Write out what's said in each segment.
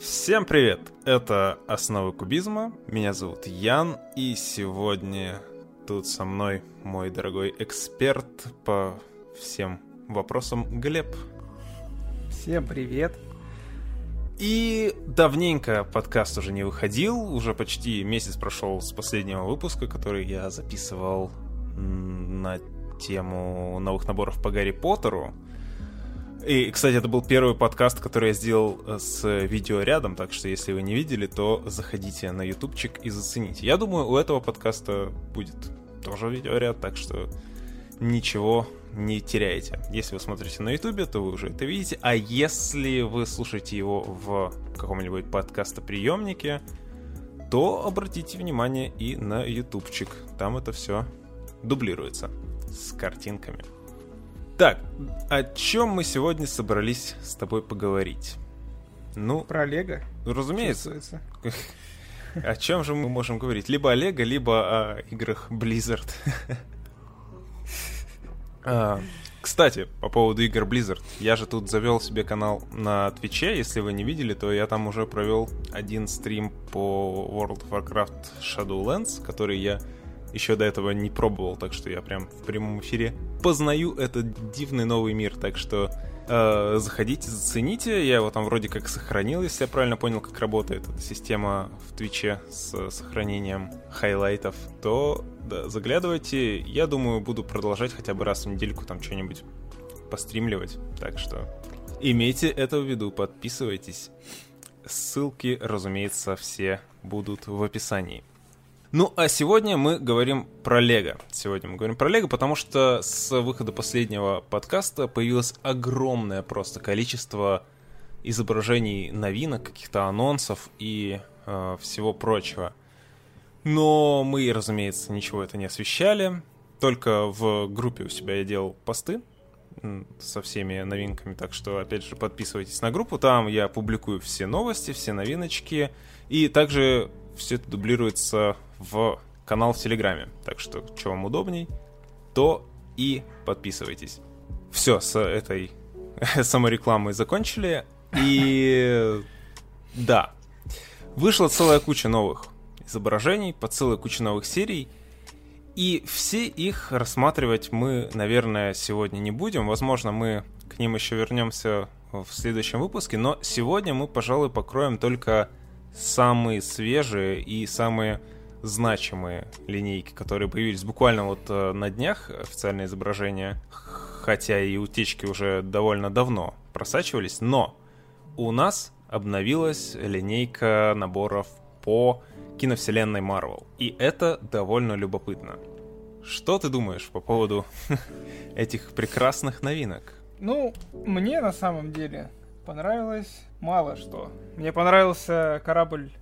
Всем привет! Это «Основы кубизма», меня зовут Ян, и сегодня тут со мной мой дорогой эксперт по всем вопросам Глеб. Всем привет! И давненько подкаст уже не выходил, уже почти месяц прошел с последнего выпуска, который я записывал на тему новых наборов по Гарри Поттеру. И, кстати, это был первый подкаст, который я сделал э, с видео рядом, так что если вы не видели, то заходите на ютубчик и зацените. Я думаю, у этого подкаста будет тоже видеоряд, так что ничего не теряете. Если вы смотрите на ютубе, то вы уже это видите, а если вы слушаете его в каком-нибудь подкастоприемнике, то обратите внимание и на ютубчик. Там это все дублируется с картинками. Так, о чем мы сегодня собрались с тобой поговорить? Ну, про Лего. Разумеется. О чем же мы можем говорить? Либо о Лего, либо о играх Blizzard. а, кстати, по поводу игр Blizzard. Я же тут завел себе канал на Твиче. Если вы не видели, то я там уже провел один стрим по World of Warcraft Shadowlands, который я еще до этого не пробовал, так что я прям в прямом эфире познаю этот дивный новый мир, так что э, заходите, зацените, я его там вроде как сохранил, если я правильно понял, как работает эта система в Twitch е с сохранением хайлайтов, то да, заглядывайте, я думаю, буду продолжать хотя бы раз в недельку там что-нибудь постримливать, так что имейте это в виду, подписывайтесь. Ссылки, разумеется, все будут в описании. Ну, а сегодня мы говорим про Лего. Сегодня мы говорим про Лего, потому что с выхода последнего подкаста появилось огромное просто количество изображений новинок, каких-то анонсов и э, всего прочего. Но мы, разумеется, ничего это не освещали. Только в группе у себя я делал посты со всеми новинками, так что, опять же, подписывайтесь на группу, там я публикую все новости, все новиночки, и также все это дублируется в канал в Телеграме. Так что, что вам удобней, то и подписывайтесь. Все, с этой саморекламой закончили. И да, вышла целая куча новых изображений по целой куче новых серий. И все их рассматривать мы, наверное, сегодня не будем. Возможно, мы к ним еще вернемся в следующем выпуске. Но сегодня мы, пожалуй, покроем только самые свежие и самые значимые линейки, которые появились буквально вот э, на днях, официальное изображение, хотя и утечки уже довольно давно просачивались, но у нас обновилась линейка наборов по киновселенной Marvel. И это довольно любопытно. Что ты думаешь по поводу этих прекрасных новинок? Ну, мне на самом деле понравилось мало что. Мне понравился корабль э,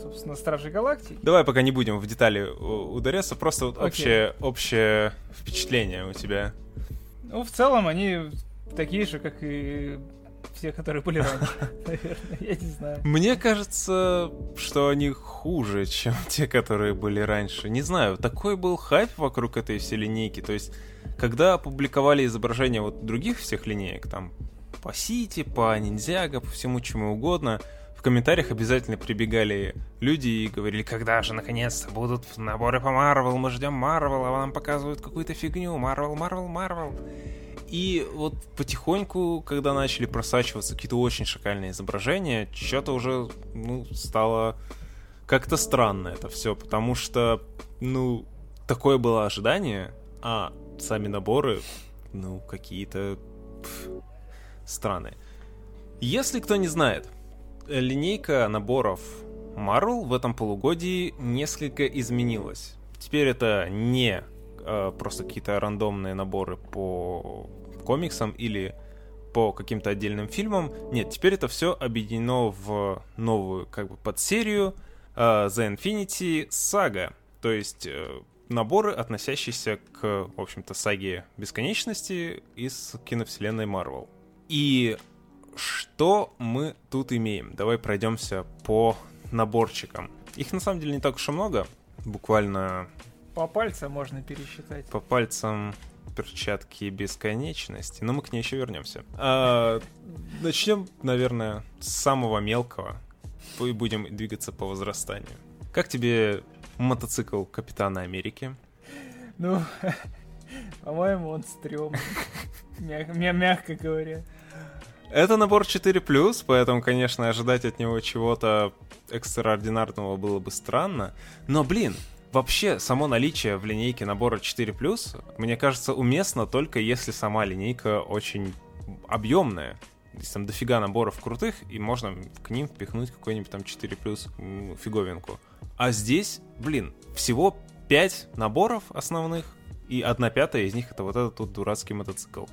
собственно, Стражи Галактики. Давай пока не будем в детали ударяться, просто вот общее, общее впечатление у тебя. Ну, в целом они такие же, как и все, которые были раньше, наверное, я не знаю. Мне кажется, что они хуже, чем те, которые были раньше. Не знаю, такой был хайп вокруг этой всей линейки, то есть когда опубликовали изображения вот других всех линеек, там, по Сити, по Ниндзяго, по всему чему угодно, в комментариях обязательно прибегали люди и говорили, когда же наконец-то будут наборы по Марвел, мы ждем Марвел, а нам показывают какую-то фигню, Марвел, Марвел, Марвел. И вот потихоньку, когда начали просачиваться какие-то очень шикальные изображения, что-то уже, ну, стало как-то странно это все, потому что, ну, такое было ожидание, а сами наборы, ну, какие-то странные. Если кто не знает, линейка наборов Marvel в этом полугодии несколько изменилась. Теперь это не э, просто какие-то рандомные наборы по комиксам или по каким-то отдельным фильмам. Нет, теперь это все объединено в новую как бы подсерию э, The Infinity Saga. То есть э, наборы, относящиеся к, в общем-то, саге бесконечности из киновселенной Marvel. И что мы тут имеем? Давай пройдемся по наборчикам. Их на самом деле не так уж и много. Буквально... По пальцам можно пересчитать. По пальцам перчатки бесконечности. Но мы к ней еще вернемся. А, Начнем, наверное, с самого мелкого. И будем двигаться по возрастанию. Как тебе мотоцикл Капитана Америки? Ну, по-моему, он стрёмный. Мяг- мягко говоря. Это набор 4+, поэтому, конечно, ожидать от него чего-то экстраординарного было бы странно. Но, блин, вообще само наличие в линейке набора 4+, мне кажется, уместно только если сама линейка очень объемная. Здесь там дофига наборов крутых, и можно к ним впихнуть какой-нибудь там 4 плюс фиговинку. А здесь, блин, всего 5 наборов основных, и одна пятая из них это вот этот тут дурацкий мотоцикл.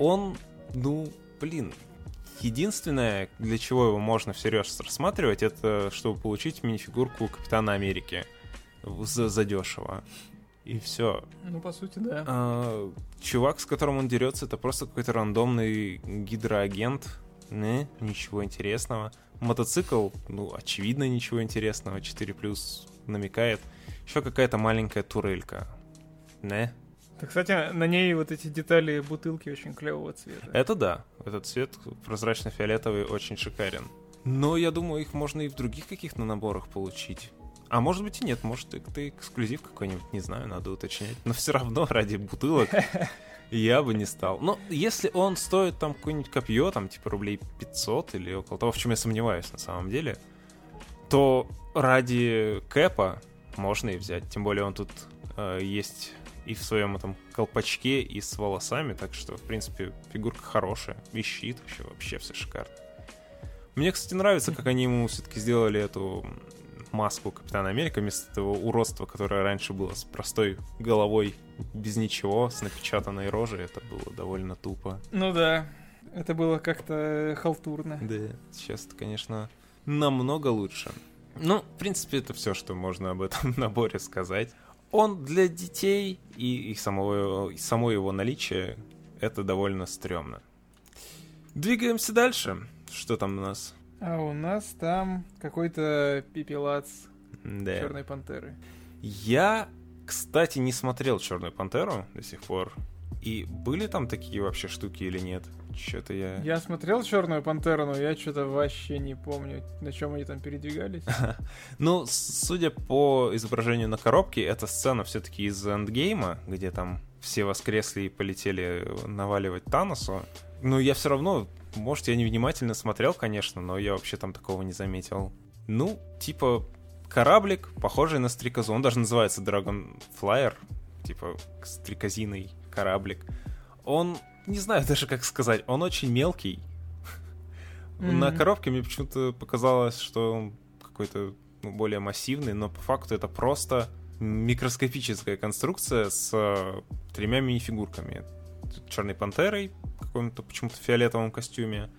Он, ну, блин, единственное, для чего его можно всерьез рассматривать, это чтобы получить мини-фигурку Капитана Америки за задешево. И все. Ну, по сути, да. А, чувак, с которым он дерется, это просто какой-то рандомный гидроагент. Не, ничего интересного. Мотоцикл, ну, очевидно, ничего интересного. 4 плюс намекает. Еще какая-то маленькая турелька. Не. Так, кстати, на ней вот эти детали бутылки очень клевого цвета. Это да. Этот цвет прозрачно-фиолетовый очень шикарен. Но я думаю, их можно и в других каких-то наборах получить. А может быть и нет, может это эксклюзив какой-нибудь, не знаю, надо уточнять. Но все равно ради бутылок я бы не стал. Но если он стоит там какое-нибудь копье, там типа рублей 500 или около того, в чем я сомневаюсь на самом деле, то ради кэпа можно и взять. Тем более он тут э, есть и в своем этом колпачке, и с волосами, так что, в принципе, фигурка хорошая, и щит вообще, вообще все шикарно. Мне, кстати, нравится, как они ему все-таки сделали эту маску Капитана Америка вместо этого уродства, которое раньше было с простой головой, без ничего, с напечатанной рожей. Это было довольно тупо. Ну да, это было как-то халтурно. Да, сейчас это, конечно, намного лучше. Ну, в принципе, это все, что можно об этом наборе сказать. Он для детей и, и, самого, и само его наличие это довольно стрёмно. Двигаемся дальше. Что там у нас? А у нас там какой-то пепелац Да. Черной Пантеры. Я, кстати, не смотрел Черную Пантеру до сих пор. И были там такие вообще штуки или нет? Что-то я... Я смотрел Черную Пантеру, но я что-то вообще не помню, на чем они там передвигались. Ну, судя по изображению на коробке, эта сцена все-таки из эндгейма, где там все воскресли и полетели наваливать Таносу. Но я все равно, может, я невнимательно смотрел, конечно, но я вообще там такого не заметил. Ну, типа, кораблик, похожий на стрекозу. Он даже называется Dragon Flyer, типа, стрекозиный кораблик. Он, не знаю даже как сказать, он очень мелкий. Мгм. На коробке мне почему-то показалось, что он какой-то ну, более массивный, но по факту это просто микроскопическая конструкция с э, тремя мини-фигурками. Черной пантерой, каком-то почему-то фиолетовом костюме.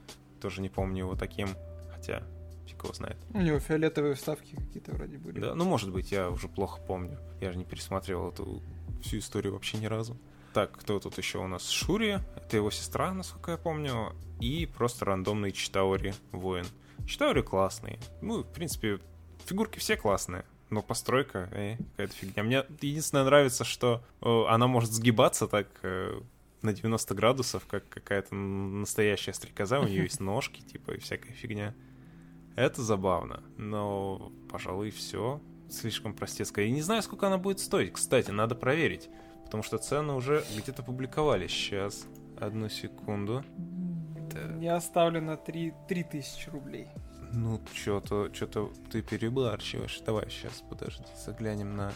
Тоже не помню его таким, хотя фиг его знает. У него фиолетовые вставки какие-то вроде были. Да, ну может быть, я уже плохо помню. Я же не пересматривал эту всю историю вообще ни разу. Так, кто тут еще у нас? Шури, это его сестра, насколько я помню, и просто рандомный Читаури воин. Читаури классный. Ну, в принципе, фигурки все классные, но постройка, э, какая-то фигня. Мне единственное нравится, что э, она может сгибаться так э, на 90 градусов, как какая-то настоящая стрекоза, у нее есть ножки, типа, и всякая фигня. Это забавно, но, пожалуй, все слишком простецкое. И не знаю, сколько она будет стоить, кстати, надо проверить, потому что цены уже где-то публиковали. Сейчас, одну секунду. Я ставлю на 3, 3000 рублей. Ну, что-то, что-то ты перебарщиваешь. Давай сейчас, подожди, заглянем на...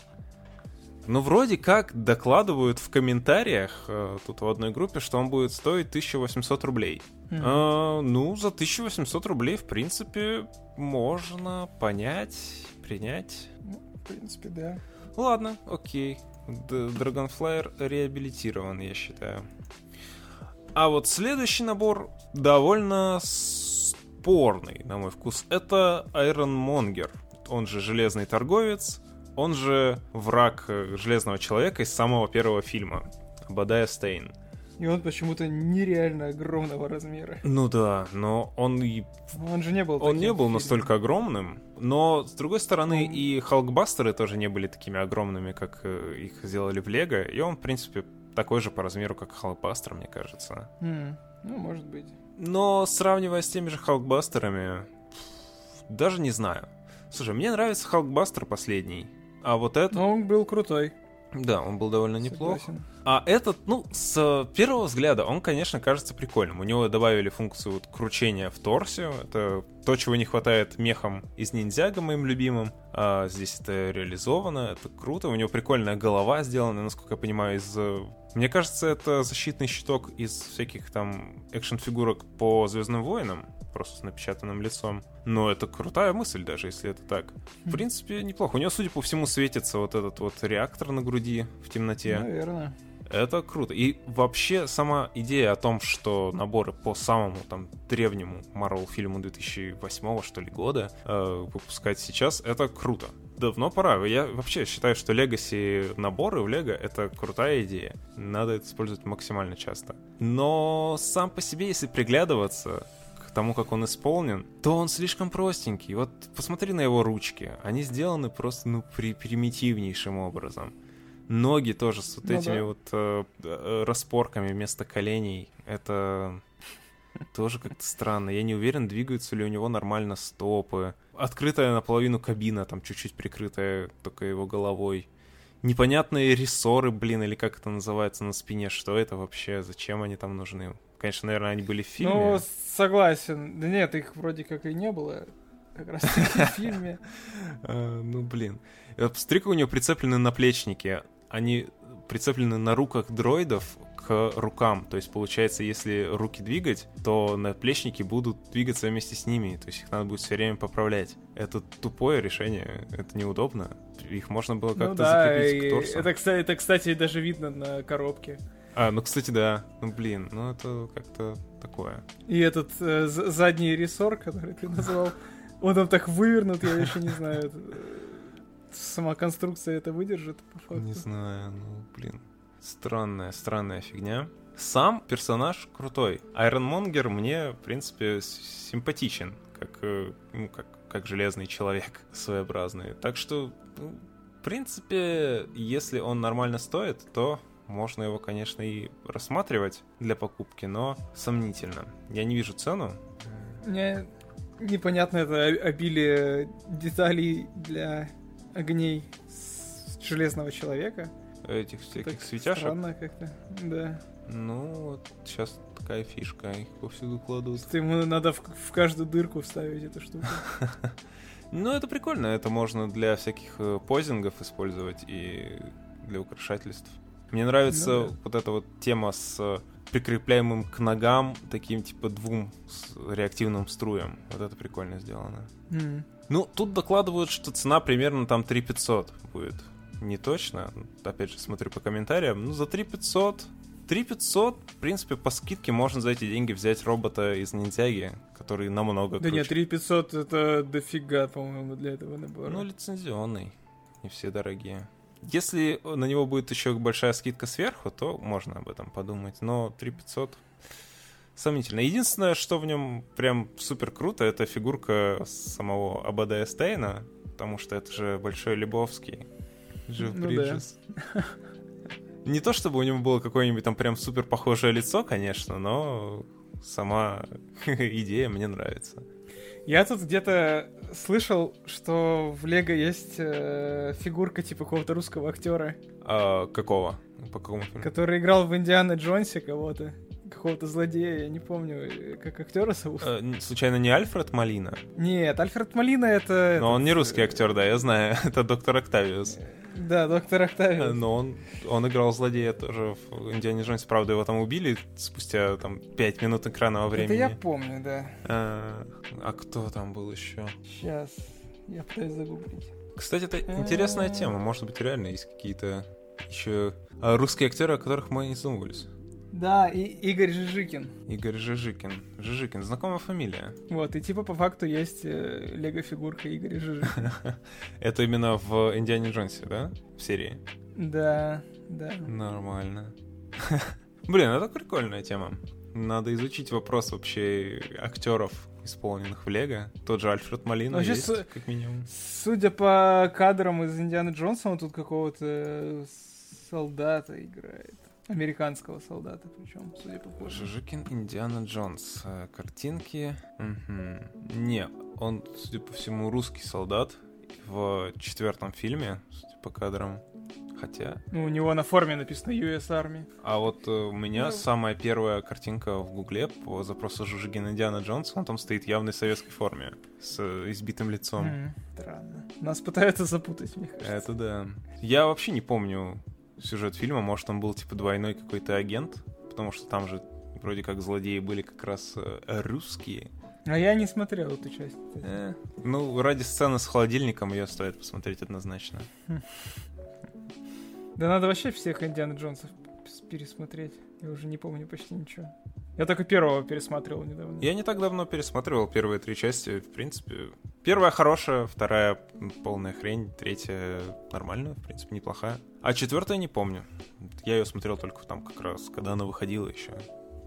Ну, вроде как докладывают в комментариях э, тут в одной группе, что он будет стоить 1800 рублей. Мгм. А, ну, за 1800 рублей, в принципе, можно понять, принять. Ну, в принципе, да. Ладно, окей. Dragonflyer реабилитирован, я считаю. А вот следующий набор довольно спорный, на мой вкус. Это Ironmonger, он же Железный Торговец, он же враг э, Железного Человека из самого первого фильма. Бадая Стейн. И он почему-то нереально огромного размера. Ну да, но он и Он же не был Он не был настолько огромным, но с другой стороны Он- и Халкбастеры тоже не были такими огромными, как э, их сделали в Лего, и он, в принципе, такой же по размеру, как Халкбастер, мне кажется. М, Ну, может быть. Но сравнивая с теми же Халкбастерами, даже не знаю. Слушай, мне нравится Халкбастер последний, а вот этот... Но он был крутой. Да, он был довольно неплох. А этот, ну, с первого взгляда, он, конечно, кажется прикольным. У него добавили функцию вот кручения в торсе. Это то, чего не хватает мехам из ниндзяга, моим любимым. А здесь это реализовано, это круто. У него прикольная голова сделана, насколько я понимаю, из... Мне кажется, это защитный щиток из всяких там экшн-фигурок по Звездным войнам просто с напечатанным лицом. Но это крутая мысль, даже если это так. В принципе, неплохо. У него, судя по всему, светится вот этот вот реактор на груди в темноте. Наверное. Это круто. И вообще сама идея о том, что наборы по самому там древнему Marvel фильму 2008 что ли года э, выпускать сейчас, это круто. Давно пора. Я вообще считаю, что Legacy наборы в Лего это крутая идея. Надо это использовать максимально часто. Но сам по себе, если приглядываться, к тому, как он исполнен, то он слишком простенький. Вот посмотри на его ручки. Они сделаны просто, ну, при примитивнейшим образом. Ноги тоже с вот Ну этими да. вот э, э, распорками вместо коленей. Это тоже как-то странно. Я не уверен, двигаются ли у него нормально стопы. Открытая наполовину кабина, там чуть-чуть прикрытая только его головой. Непонятные рессоры, блин, или как это называется на спине. Что это вообще? Зачем они там нужны? Конечно, наверное, они были в фильме. Ну, согласен. Да нет, их вроде как и не было. Как раз в фильме. А, ну, блин. Э, Посмотри, как у него прицеплены наплечники. Они прицеплены на руках дроидов к рукам. То есть, получается, если руки двигать, то наплечники будут двигаться вместе с ними. То есть их надо будет все время поправлять. Это тупое решение, это неудобно. Их можно было Ну как-то да, закрепить к торсу. это, кстати, это, кстати, даже видно на коробке. А, ну, кстати, да. Ну, блин, ну это как-то такое. И этот э, задний рессор, который ты назвал, он там так вывернут, я еще не знаю. Сама конструкция это выдержит, по факту. Не знаю, ну, блин. Странная, странная фигня. Сам персонаж крутой. Айронмонгер мне, в принципе, симпатичен, как, э, ну, как, как железный человек своеобразный. Так что, ну, в принципе, если он нормально стоит, то можно его, конечно, и рассматривать для покупки, но сомнительно. Я не вижу цену. Мне непонятно это обилие деталей для огней с- железного человека. Этих всяких Так светяшек. Странно как-то, да. Ну, вот сейчас такая фишка, их повсюду кладут. Что ему надо в, в каждую дырку вставить эту штуку. Ну, это прикольно. Это можно для всяких э, позингов использовать и для украшательств. Мне нравится Ну да. вот эта вот тема с э, прикрепляемым к ногам таким типа двум реактивным струем. Вот это прикольно сделано. М. Ну, тут докладывают, что цена примерно там 3500 будет. Не точно. Опять же, смотрю по комментариям. Ну, за 3500... 3500, в принципе, по скидке можно за эти деньги взять робота из ниндзяги, который намного Да круче. нет, 3500 это дофига, по-моему, для этого набора. Ну, лицензионный. Не все дорогие. Если на него будет еще большая скидка сверху, то можно об этом подумать. Но 3500 сомнительно. Единственное, что в нем прям супер круто, это фигурка самого Абада Эстейна, потому что это же Большой Лебовский. Джефф Ну да. Бриджес. Не то чтобы у него было какое-нибудь там прям супер похожее лицо, конечно, но сама идея мне нравится. Я тут где-то слышал, что в Лего есть э, фигурка типа какого-то русского актера, А, какого? По какому фильму? который играл в Индиана Джонсе кого-то, какого-то злодея, я не помню, э, как актера зовут. Э, Случайно не Альфред Малина? Нет, Альфред Молина это... Но он не этот, русский э, актер, да, я знаю. Это доктор Октавиус. Да, доктор Э, Октавиус. Но он, он играл злодея тоже в Индиане Джонсе. Правда, его там убили спустя там 5 минут экранного Это времени. я помню, да. А, а кто там был еще? Сейчас, я пытаюсь загуглить. Кстати, это интересная тема. Может быть, реально есть какие-то еще русские актеры, о которых мы не задумывались. Да, и Игорь Жижикин. Игорь Жижикин. Жижикин, знакомая фамилия. Вот, и типа по факту есть э, лего-фигурка Игоря Жижикина. Это именно в Индиане Джонсе, да? В серии. Да, да. Нормально. Блин, это прикольная тема. Надо изучить вопрос вообще актеров, исполненных в Лего. Тот же Альфред Малина Вообще, есть, с- как минимум. Судя по кадрам из Индианы Джонса, он тут какого-то солдата играет. Американского солдата, причем, судя по фото. Жижикин Индиана Джонс. Э, Картинки. Мгм. Не, он, судя по всему, русский солдат в четвертом фильме, судя по кадрам. Хотя. Ну, у него на форме написано US Army. А вот э, у меня Ну. самая первая картинка в Гугле по запросу Жужигин Индиана Джонс, он там стоит в советской форме, с э, избитым лицом. М, Странно. Нас пытаются запутать, мне кажется. Это да. Я вообще не помню сюжет фильма, может, он был типа двойной какой-то агент, потому что там же вроде как злодеи были как раз э, русские. А я не смотрел эту часть. Э, ну, ради сцены с холодильником ее стоит посмотреть однозначно. Да надо вообще всех Индиана Джонсов пересмотреть. Я уже не помню почти ничего. Я только первого пересматривал недавно. Я не так давно пересматривал первые три части, в принципе. Первая хорошая, вторая полная хрень, третья нормальная, в принципе, неплохая. А четвертая не помню. Я ее смотрел только там как раз, когда она выходила еще.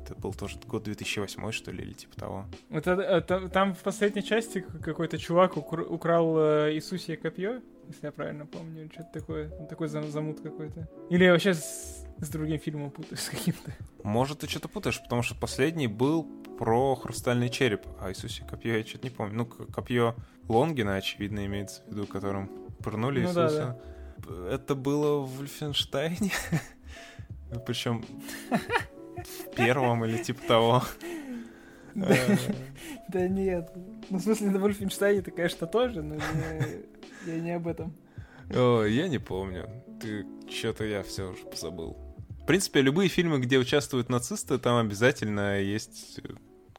Это был тоже год 2008, что ли, или типа того. Это- это- там в последней части какой-то чувак укра- украл э, Иисусие копье, если я правильно помню, что-то такое. Такой зам- замут какой-то. Или вообще с, с другим фильмом путаю, с каким-то. Может, ты что-то путаешь, потому что последний был про хрустальный череп, а Иисусе копье я что-то не помню. Ну, копье Лонгина, очевидно, имеется в виду, которым пырнули Ну да, Иисуса. П- Это было в Вольфенштайне? Причем в первом или типа того. Да. Да нет. Ну, в смысле, на Вольфенштайне ты, конечно, тоже, но я не об этом. Ой, я не помню. Ты что-то я все уже позабыл. В принципе, любые фильмы, где участвуют нацисты, там обязательно есть э,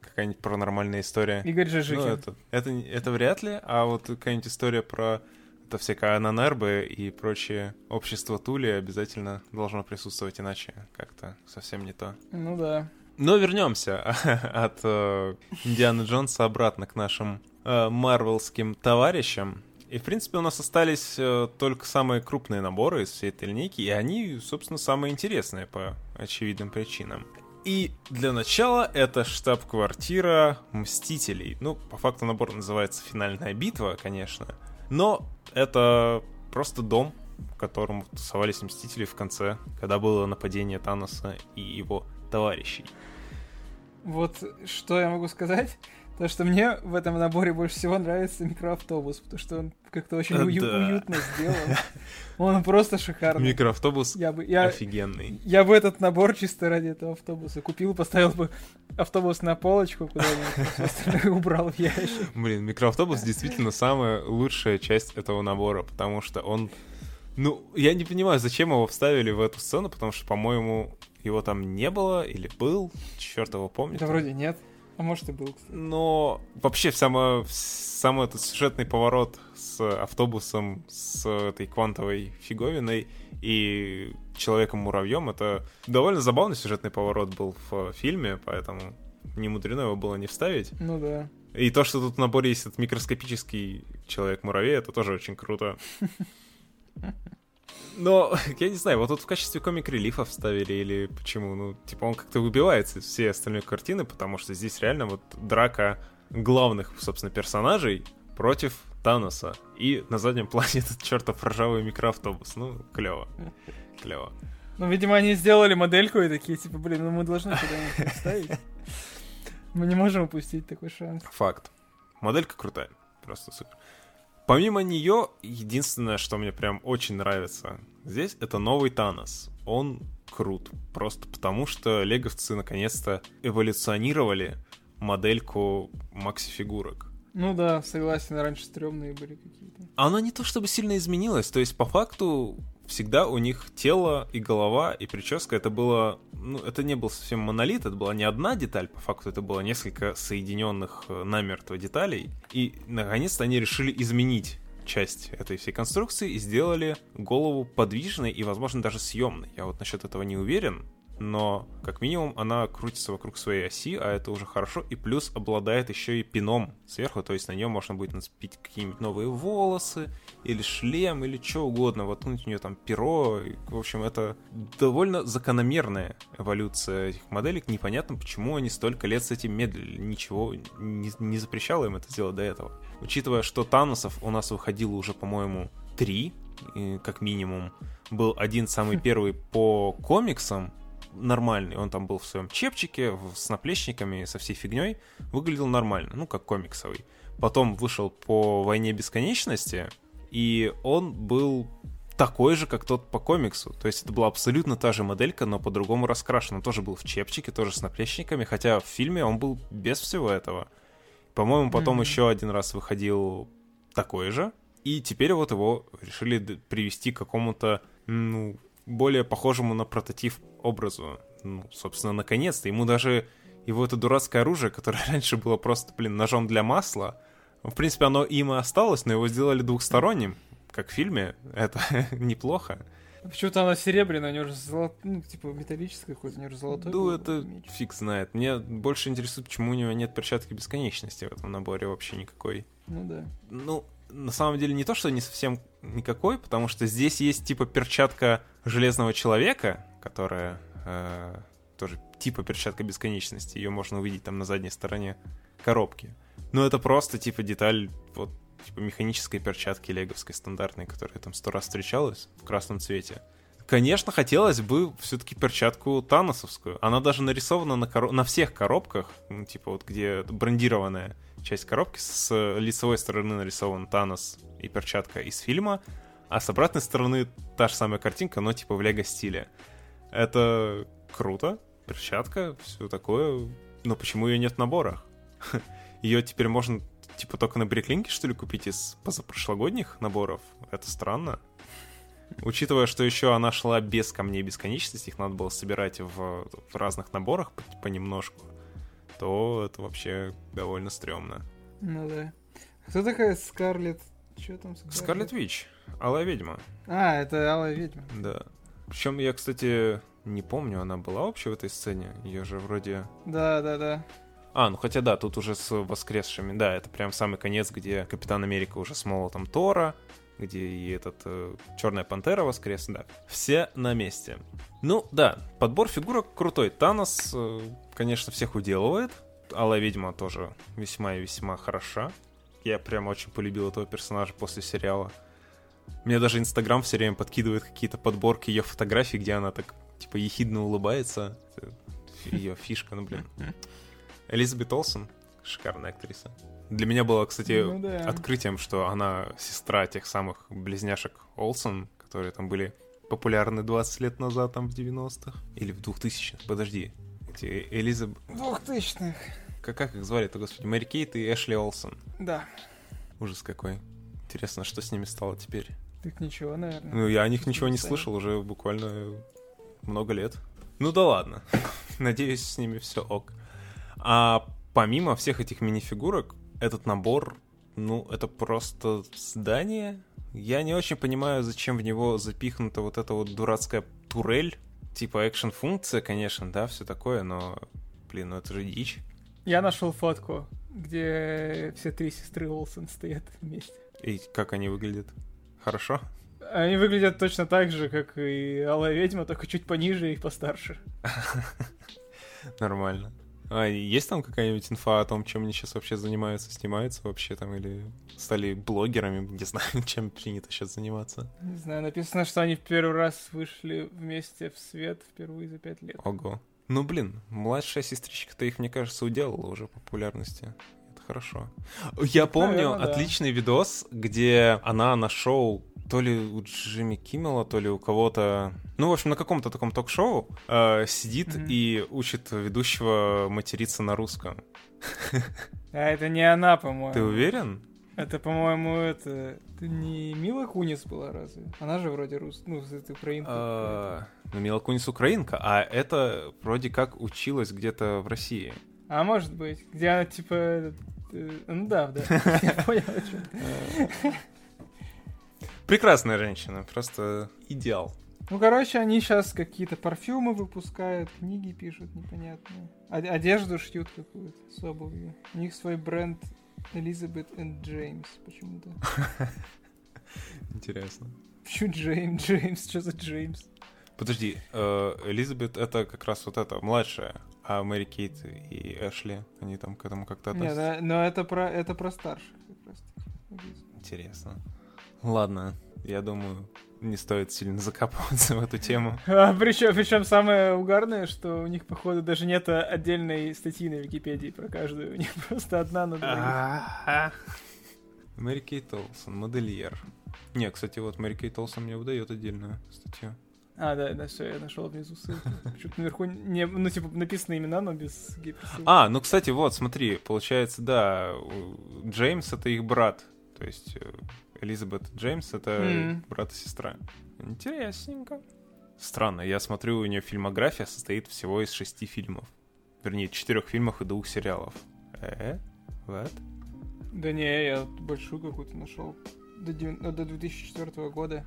какая-нибудь паранормальная история. Игорь Ну, Жижикин. это, это, не- это вряд ли, а вот какая-нибудь история про это всякое Ананербе и прочее общество Тули обязательно должно присутствовать, иначе как-то совсем не то. Ну да. Но вернемся от э, Индианы Джонса обратно к нашим э, марвелским товарищам. И, в принципе, у нас остались э, только самые крупные наборы из всей этой линейки, и они, собственно, самые интересные по очевидным причинам. И для начала это штаб-квартира Мстителей. Ну, по факту набор называется «Финальная битва», конечно. Но это просто дом, в котором тусовались Мстители в конце, когда было нападение Таноса и его товарищей. Вот что я могу сказать? То, что мне в этом наборе больше всего нравится микроавтобус, потому что он как-то очень А, ую- да. уютно сделан. Он просто шикарный. Микроавтобус Я бы, я, офигенный. я бы этот набор чисто ради этого автобуса купил, поставил бы автобус на полочку куда-нибудь, а убрал в ящик. Блин, микроавтобус действительно самая лучшая часть этого набора, потому что он... Ну, я не понимаю, зачем его вставили в эту сцену, потому что, по-моему, его там не было или был, черт его помнит. Да вроде нет. А может и был, кстати. Но вообще само, самый этот сюжетный поворот с автобусом, с этой квантовой фиговиной и Человеком-муравьем, это довольно забавный сюжетный поворот был в фильме, поэтому не мудрено его было не вставить. Ну да. И то, что тут в наборе есть этот микроскопический Человек-муравей, это тоже очень круто. Но, я не знаю, вот тут в качестве комик-релифа вставили или почему, ну, типа он как-то выбивается из всей остальной картины, потому что здесь реально вот драка главных, собственно, персонажей против Таноса. И на заднем плане этот чертов ржавый микроавтобус. Ну, клево. Клево. Ну, видимо, они сделали модельку и такие, типа, блин, ну мы должны куда-нибудь это вставить. Мы не можем упустить такой шанс. Факт. Моделька крутая. Просто супер. Помимо нее, единственное, что мне прям очень нравится здесь, это новый Танос. Он крут. Просто потому, что леговцы наконец-то эволюционировали модельку макси-фигурок. Ну да, согласен, раньше стрёмные были какие-то. Она не то чтобы сильно изменилась, то есть по факту всегда у них тело и голова и прическа это было, ну это не был совсем монолит, это была не одна деталь, по факту это было несколько соединенных э, намертво деталей, и наконец-то они решили изменить часть этой всей конструкции и сделали голову подвижной и, возможно, даже съемной. Я вот насчет этого не уверен, но как минимум она крутится вокруг своей оси, а это уже хорошо, и плюс обладает еще и пином сверху, то есть на нее можно будет нацепить какие-нибудь новые волосы, или шлем, или что угодно, воткнуть у нее там перо, и, в общем, это довольно закономерная эволюция этих моделек, непонятно, почему они столько лет с этим медлили, ничего не, не запрещало им это сделать до этого. Учитывая, что Таносов у нас выходило уже, по-моему, три, как минимум, был один самый первый по комиксам, нормальный. Он там был в своем чепчике, с наплечниками, со всей фигней. Выглядел нормально, ну, как комиксовый. Потом вышел по «Войне бесконечности», и он был такой же, как тот по комиксу. То есть это была абсолютно та же моделька, но по-другому раскрашена. Он тоже был в чепчике, тоже с наплечниками, хотя в фильме он был без всего этого. По-моему, потом mm-hmm. еще один раз выходил такой же. И теперь вот его решили привести к какому-то, ну, более похожему на прототип образу. Ну, собственно, наконец-то. Ему даже его это дурацкое оружие, которое раньше было просто, блин, ножом для масла, в принципе, оно им и осталось, но его сделали двухсторонним, как в фильме. Это неплохо. Почему-то оно серебряное, у него же золот... ну, типа металлическое какое-то, у него же золотой. Ну, это меч. фиг знает. Мне больше интересует, почему у него нет перчатки бесконечности в этом наборе вообще никакой. Ну да. Ну, на самом деле не то, что не совсем никакой, потому что здесь есть типа перчатка железного человека, которая э, тоже типа перчатка бесконечности. Ее можно увидеть там на задней стороне коробки. Но это просто типа деталь вот типа механической перчатки леговской стандартной, которая там сто раз встречалась в красном цвете. Конечно, хотелось бы все-таки перчатку Таносовскую. Она даже нарисована на, коро... на всех коробках, ну, типа вот где брендированная часть коробки, с лицевой стороны нарисован Танос и перчатка из фильма, а с обратной стороны та же самая картинка, но типа в лего стиле. Это круто, перчатка, все такое, но почему ее нет в наборах? Ее теперь можно типа только на Бриклинке, что ли, купить из позапрошлогодних наборов? Это странно. Учитывая, что еще она шла без камней бесконечности, их надо было собирать в, в разных наборах понемножку, то это вообще довольно стрёмно. Ну да. Кто такая Скарлет? Что там Скарлет? Скарлет Вич. Алая ведьма. А, это Алая ведьма. Да. Причем я, кстати, не помню, она была вообще в этой сцене. Ее же вроде... Да, да, да. А, ну хотя да, тут уже с воскресшими. Да, это прям самый конец, где Капитан Америка уже с молотом Тора, где и этот э, Черная Пантера воскрес, да. Все на месте. Ну, да, подбор фигурок крутой. Танос, э, конечно, всех уделывает. Алла Ведьма тоже весьма и весьма хороша. Я прям очень полюбил этого персонажа после сериала. Мне даже Инстаграм все время подкидывает какие-то подборки ее фотографий, где она так, типа, ехидно улыбается. Ее фишка, ну, блин. Элизабет Олсен, шикарная актриса. Для меня было, кстати, ну, да. открытием, что она сестра тех самых близняшек Олсен, которые там были популярны 20 лет назад, там в 90-х. Или в 2000-х, подожди. Эти Элизабет... 2000-х. Как, как их звали-то, господи? Мэри Кейт и Эшли Олсен. Да. Ужас какой. Интересно, что с ними стало теперь? Так ничего, наверное. Ну, я о них ничего не слышал уже буквально много лет. Ну да ладно. Надеюсь, с ними все ок. А помимо всех этих мини-фигурок, этот набор, ну, это просто здание. Я не очень понимаю, зачем в него запихнута вот эта вот дурацкая турель. Типа экшен-функция, конечно, да, все такое, но, блин, ну это же дичь. Я нашел фотку, где все три сестры Олсен стоят вместе. И как они выглядят? Хорошо? Они выглядят точно так же, как и Алая Ведьма, только чуть пониже и постарше. Нормально. А есть там какая-нибудь инфа о том, чем они сейчас вообще занимаются, снимаются вообще там, или стали блогерами, не знаю, чем принято сейчас заниматься? Не знаю, написано, что они в первый раз вышли вместе в свет впервые за пять лет. Ого. Ну, блин, младшая сестричка-то их, мне кажется, уделала уже популярности. Это хорошо. Я помню Наверное, отличный да. видос, где она на шоу то ли у Джимми Киммела, то ли у кого-то, ну, в общем, на каком-то таком ток-шоу э, сидит mm-hmm. и учит ведущего материться на русском. А это не она, по-моему. Ты уверен? Это, по-моему, это... Это не Мила Кунис была разве? Она же вроде рус... Ну, это украинка. А, ну, Мила Кунис украинка, а это вроде как училась где-то в России. А может быть. Где она, типа... Э, ну да, да. Я понял, чем. Прекрасная женщина, просто идеал. Ну, короче, они сейчас какие-то парфюмы выпускают, книги пишут непонятные. Одежду шьют какую-то с обувью. У них свой бренд Elizabeth and James почему-то. Интересно. Почему Джеймс? Джеймс? Что за Джеймс? Подожди, э, Элизабет это как раз вот это, младшая, а Мэри Кейт и Эшли, они там к этому как-то относятся? Нет, но это про, это про старших Интересно. Ладно, я думаю, не стоит сильно закапываться в эту тему. А, причем, причем самое угарное, что у них, походу, даже нет отдельной статьи на Википедии про каждую. У них просто одна на двоих. Мэри Кейт Олсон, модельер. Не, кстати, вот Мэри Кейт Олсон мне выдает отдельную статью. А, да, да, все, я нашел внизу ссылку. Что-то наверху не, ну, типа, написаны имена, но без гиперссылки. А, ну, кстати, вот, смотри, получается, да, Джеймс — это их брат. То есть э, Элизабет Джеймс — это mm. брат и сестра. Интересненько. Странно, я смотрю, у нее фильмография состоит всего из шести фильмов. Вернее, четырех фильмов и двух сериалов. Э? What? Да не, я большую какую-то нашел. До, до 2004 года.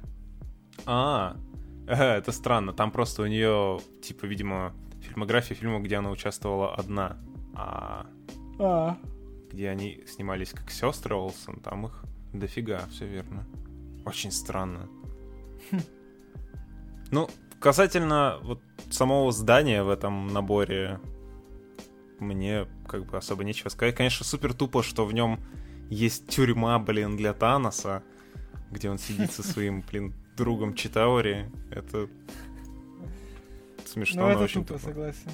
А, это странно. Там просто у нее, типа, видимо, фильмография фильма, где она участвовала одна. А, а. где они снимались как сестры Олсон, там их дофига, все верно. Очень странно. Ну, касательно вот самого здания в этом наборе, мне как бы особо нечего сказать. Конечно, супер тупо, что в нем есть тюрьма, блин, для Таноса, где он сидит со своим, блин, другом Читаури. Это смешно, ну, но это очень тупо, согласен.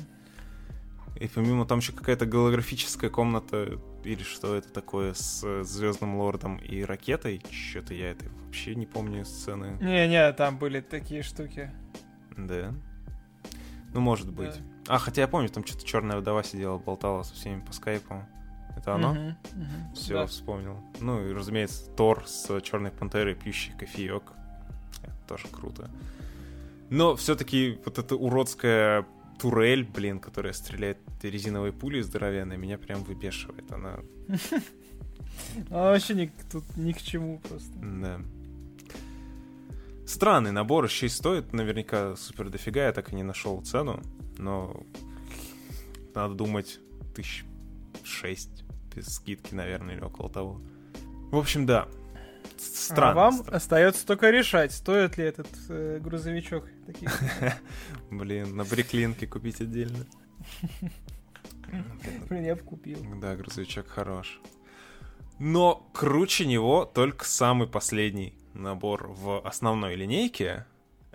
И помимо там еще какая-то голографическая комната или что это такое с Звездным Лордом и ракетой. Что-то я это вообще не помню сцены. Не-не, там были такие штуки. Да. Ну, может быть. Да. А, хотя я помню, там что-то черная вдова сидела, болтала со всеми по скайпу. Это оно? Угу, угу, Все, да. вспомнил. Ну и, разумеется, Тор с черной пантерой, пьющий кофеек. Тоже круто. Но все-таки вот эта уродская турель, блин, которая стреляет резиновой пулей здоровенной, меня прям выбешивает. Она... А вообще ни, тут ни к чему просто. Да. Странный набор, еще и стоит наверняка супер дофига, я так и не нашел цену, но надо думать тысяч шесть без скидки, наверное, или около того. В общем, да. Странно. А вам странно. остается только решать, стоит ли этот э, грузовичок. Блин, на бриклинке купить отдельно. Блин, я бы купил. Да, грузовичок хорош. Но круче него только самый последний набор в основной линейке.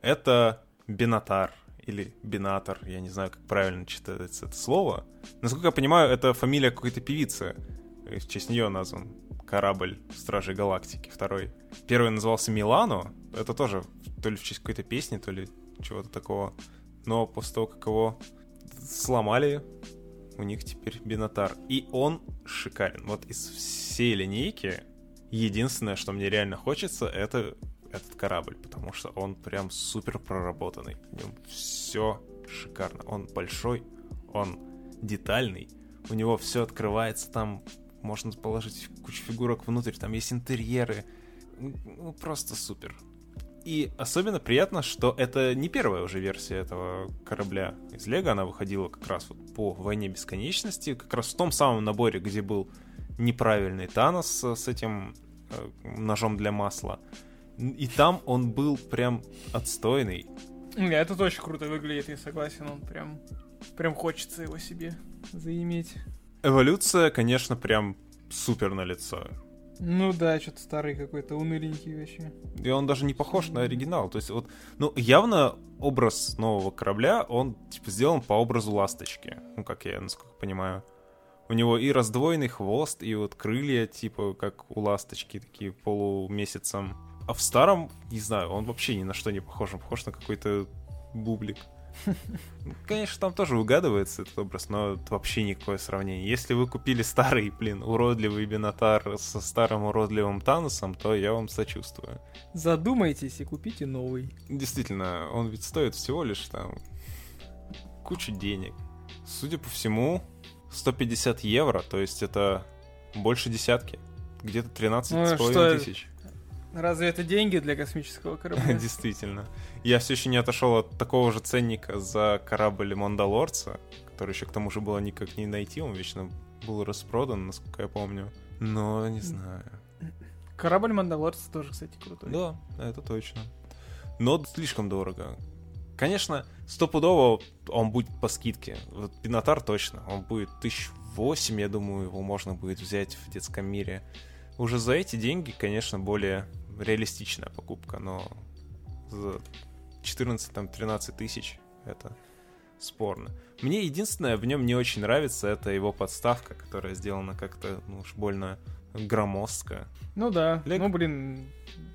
Это Бинатар или Бинатор, я не знаю, как правильно читается это слово. Насколько я понимаю, это фамилия какой-то певицы. В честь нее назван корабль Стражей Галактики второй. Первый назывался Милано. Это тоже то ли в честь какой-то песни, то ли чего-то такого. Но после того, как его сломали, у них теперь Бинатар. И он шикарен. Вот из всей линейки единственное, что мне реально хочется, это этот корабль, потому что он прям супер проработанный. В нем все шикарно. Он большой, он детальный, у него все открывается там, можно положить кучу фигурок внутрь, там есть интерьеры. Ну, просто супер. И особенно приятно, что это не первая уже версия этого корабля из Лего. Она выходила как раз вот по Войне Бесконечности, как раз в том самом наборе, где был неправильный Танос с этим э, ножом для масла. И там он был прям отстойный. Не, это очень круто выглядит, я согласен. Он прям, прям хочется его себе заиметь. Эволюция, конечно, прям супер на лицо. Ну да, что-то старый какой-то, уныленький вообще. И он даже не похож на оригинал. То есть вот, ну, явно образ нового корабля, он, типа, сделан по образу ласточки. Ну, как я, насколько понимаю. У него и раздвоенный хвост, и вот крылья, типа, как у ласточки, такие полумесяцем. А в старом, не знаю, он вообще ни на что не похож. Он похож на какой-то бублик. Конечно, там тоже угадывается этот образ, но это вообще никакое сравнение. Если вы купили старый, блин, уродливый Бинатар со старым уродливым Таносом, то я вам сочувствую. Задумайтесь и купите новый. Действительно, он ведь стоит всего лишь там кучу денег. Судя по всему, 150 евро, то есть это больше десятки. Где-то 13 Ну, тысяч. Разве это деньги для космического корабля? Действительно. Я все еще не отошел от такого же ценника за корабль Мандалорца, который еще к тому же было никак не найти, он вечно был распродан, насколько я помню. Но не знаю. Корабль Мандалорца тоже, кстати, крутой. Да, это точно. Но слишком дорого. Конечно, стопудово он будет по скидке. Вот Пинотар точно. Он будет тысяч восемь, я думаю, его можно будет взять в детском мире. Уже за эти деньги, конечно, более реалистичная покупка, но за 14-13 тысяч. Это спорно. Мне единственное в нем не очень нравится, это его подставка, которая сделана как-то, ну уж больно громоздко. Ну да, Лего- ну блин,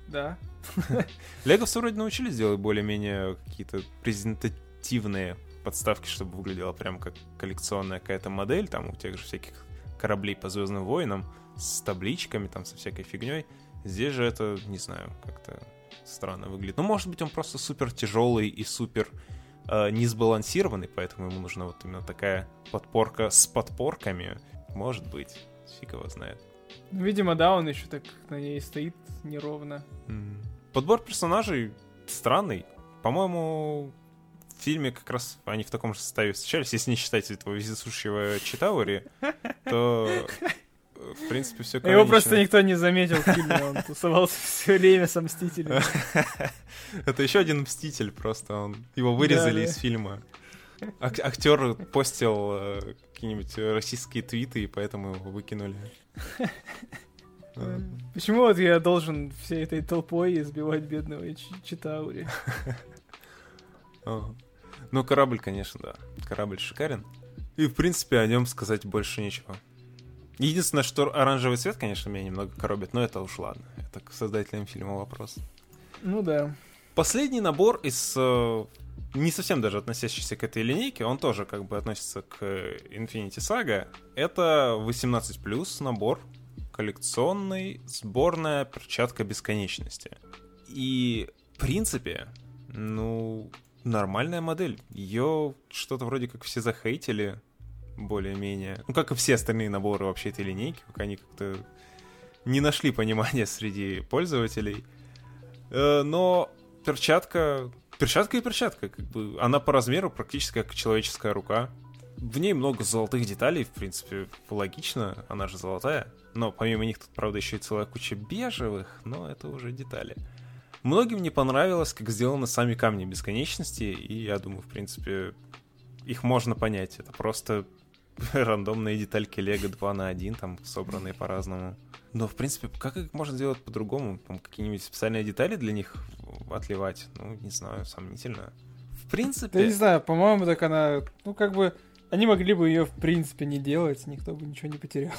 да. Леговцы вроде научились делать более-менее какие-то презентативные подставки, чтобы выглядела прям как коллекционная какая-то модель, там у тех же всяких кораблей по Звездным войнам с табличками, там со всякой фигней. Здесь же это, не знаю, как-то странно выглядит. Ну, может быть, он просто супер тяжелый и супер э, не сбалансированный, поэтому ему нужна вот именно такая подпорка с подпорками. Может быть, фиг его знает. Ну, Видимо, да, он еще так на ней стоит неровно. Подбор персонажей странный. По-моему, в фильме как раз они в таком же составе встречались. Если не считать этого вездесущего Читаури, то в принципе все Его просто никто не заметил в фильме, он тусовался все время со Мстителями. Это еще один мститель, просто он его вырезали из фильма. Ак- актер постил э, какие-нибудь российские твиты, и поэтому его выкинули. Почему вот я должен всей этой толпой избивать бедного Читаури? Ну, корабль, конечно, да. Корабль шикарен. И, в принципе, о нем сказать больше нечего. Единственное, что оранжевый цвет, конечно, меня немного коробит, но это уж ладно. Это к создателям фильма вопрос. Ну да. Последний набор из э, не совсем даже относящийся к этой линейке, он тоже как бы относится к Infinity Saga. Это 18+, набор коллекционный, сборная перчатка бесконечности. И, в принципе, ну, нормальная модель. Ее что-то вроде как все захейтили, более-менее. Ну, как и все остальные наборы вообще этой линейки, пока они как-то не нашли понимания среди пользователей. Э, Но перчатка... Перчатка и перчатка, как бы. Она по размеру практически как человеческая рука. В ней много золотых деталей, в принципе, логично, она же золотая. Но помимо них тут, правда, еще и целая куча бежевых, но это уже детали. Многим не понравилось, как сделаны сами камни бесконечности, и я думаю, в принципе, их можно понять. Это просто рандомные детальки Лего 2 на 1, там, собранные по-разному. Но, в принципе, как их можно сделать по-другому? Там какие-нибудь специальные детали для них отливать? Ну, не знаю, сомнительно. В принципе... Я не знаю, по-моему, так она... Ну, как бы... Они могли бы ее, в принципе, не делать, никто бы ничего не потерял.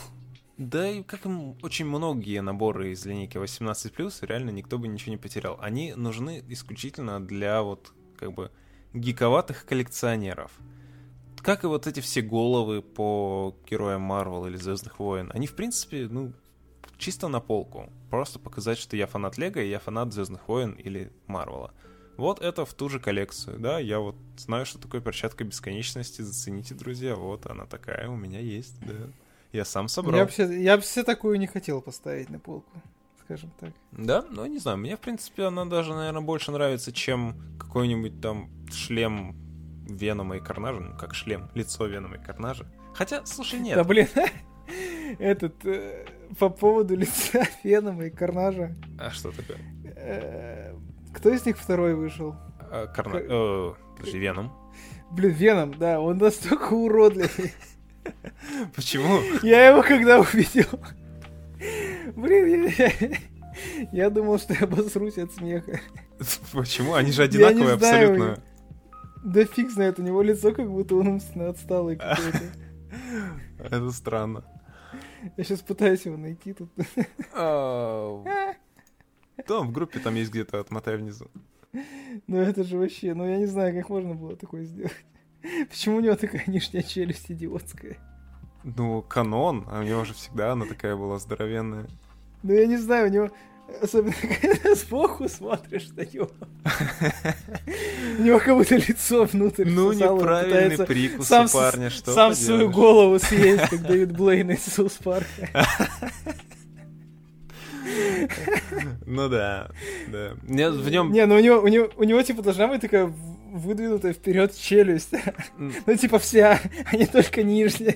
Да и как и м- очень многие наборы из линейки 18+, реально никто бы ничего не потерял. Они нужны исключительно для вот как бы гиковатых коллекционеров. Как и вот эти все головы по героям Марвел или Звездных войн. Они, в принципе, ну, чисто на полку. Просто показать, что я фанат Лего, и я фанат Звездных войн или Марвела. Вот это в ту же коллекцию, да, я вот знаю, что такое перчатка бесконечности, зацените, друзья, вот она такая у меня есть, да. Я сам собрал. Я все, я все такую не хотел поставить на полку, скажем так. Да, ну не знаю, мне в принципе она даже, наверное, больше нравится, чем какой-нибудь там шлем Венома и Карнажа, ну как шлем, лицо Венома и Карнажа. Хотя, слушай, нет. Да блин, этот, э, по поводу лица Фенома и Карнажа. А что такое? э, Кто из них второй вышел? А, Карна... подожди, Веном. Блин, Веном, да, он настолько уродливый. Почему? Я его когда увидел... Блин, я, я думал, что я обосрусь от смеха. Почему? Они же одинаковые абсолютно. Да фиг знает, у него лицо как будто он умственно отсталый какой-то. Это странно. Я сейчас пытаюсь его найти тут. Там в группе там есть где-то, отмотай внизу. Ну это же вообще, ну я не знаю, как можно было такое сделать. Почему у него такая нижняя челюсть идиотская? Ну, канон, а у него же всегда она такая была здоровенная. Ну я не знаю, у него... Особенно, когда сбоку смотришь на него. У него как будто лицо внутрь Ну, неправильный прикус у парня, что Сам свою голову съесть, как Дэвид Блейн из Соус Парка. Ну да, да. Мне в нем... Не, ну у него, у него, у него типа должна быть такая выдвинутая вперед челюсть. Ну типа вся, а не только нижняя.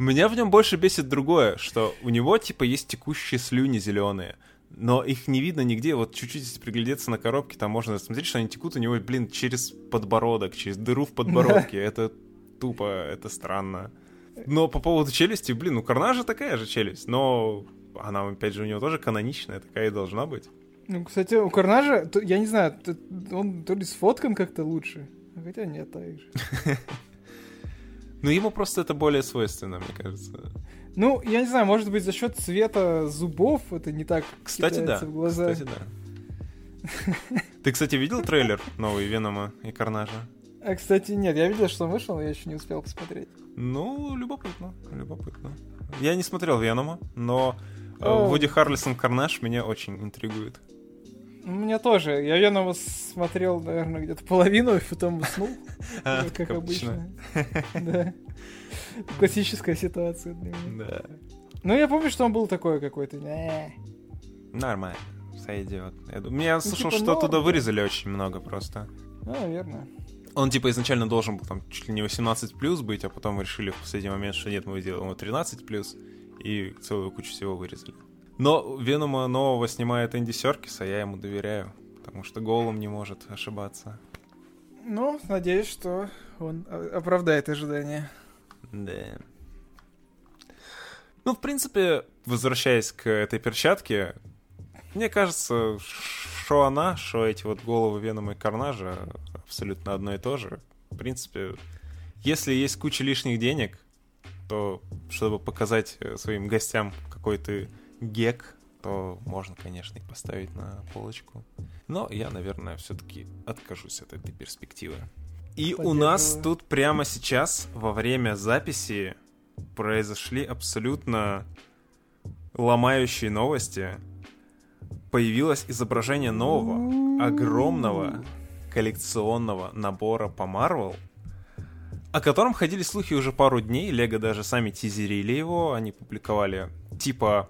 Меня в нем больше бесит другое, что у него типа есть текущие слюни зеленые, но их не видно нигде. Вот чуть-чуть если приглядеться на коробке, там можно смотреть, что они текут у него, блин, через подбородок, через дыру в подбородке. Это тупо, это странно. Но по поводу челюсти, блин, у Карнажа такая же челюсть, но она, опять же, у него тоже каноничная, такая и должна быть. Ну, кстати, у Карнажа, я не знаю, он то ли сфоткан как-то лучше, хотя нет, так же. Ну, ему просто это более свойственно, мне кажется. Ну, я не знаю, может быть, за счет цвета зубов это не так Кстати, да. в глаза. Кстати, да. Ты, кстати, видел трейлер новый Венома и Карнажа? А, кстати, нет, я видел, что он вышел, но я еще не успел посмотреть. Ну, любопытно, любопытно. Я не смотрел Венома, но э, О. Вуди Харрельсон Карнаж меня очень интригует. У меня тоже. Я Венома смотрел, наверное, где-то половину, и потом уснул, А, как обычно. Да. Классическая ситуация для меня. Да. Ну, я помню, что он был такой какой-то. Нормально. Сойдет. Я, я слышал, типа что оттуда да. вырезали очень много просто. Ну, наверное. Он типа изначально должен был там чуть ли не 18 плюс быть, а потом решили в последний момент, что нет, мы сделаем его 13 плюс, и целую кучу всего вырезали. Но Венома нового снимает Энди Серкис, а я ему доверяю, потому что Голум не может ошибаться. Ну, надеюсь, что он о- оправдает ожидания. Да. Ну, в принципе, возвращаясь к этой перчатке, мне кажется, что она, что эти вот головы Венома и Карнажа абсолютно одно и то же. В принципе, если есть куча лишних денег, то чтобы показать э, своим гостям какой-то гек, то можно, конечно, их поставить на полочку. Но я, наверное, все-таки откажусь от этой перспективы. И у нас тут прямо сейчас, во время записи, произошли абсолютно ломающие новости. Появилось изображение нового, огромного коллекционного набора по Marvel, о котором ходили слухи уже пару дней. Лего даже сами тизерили его. Они публиковали типа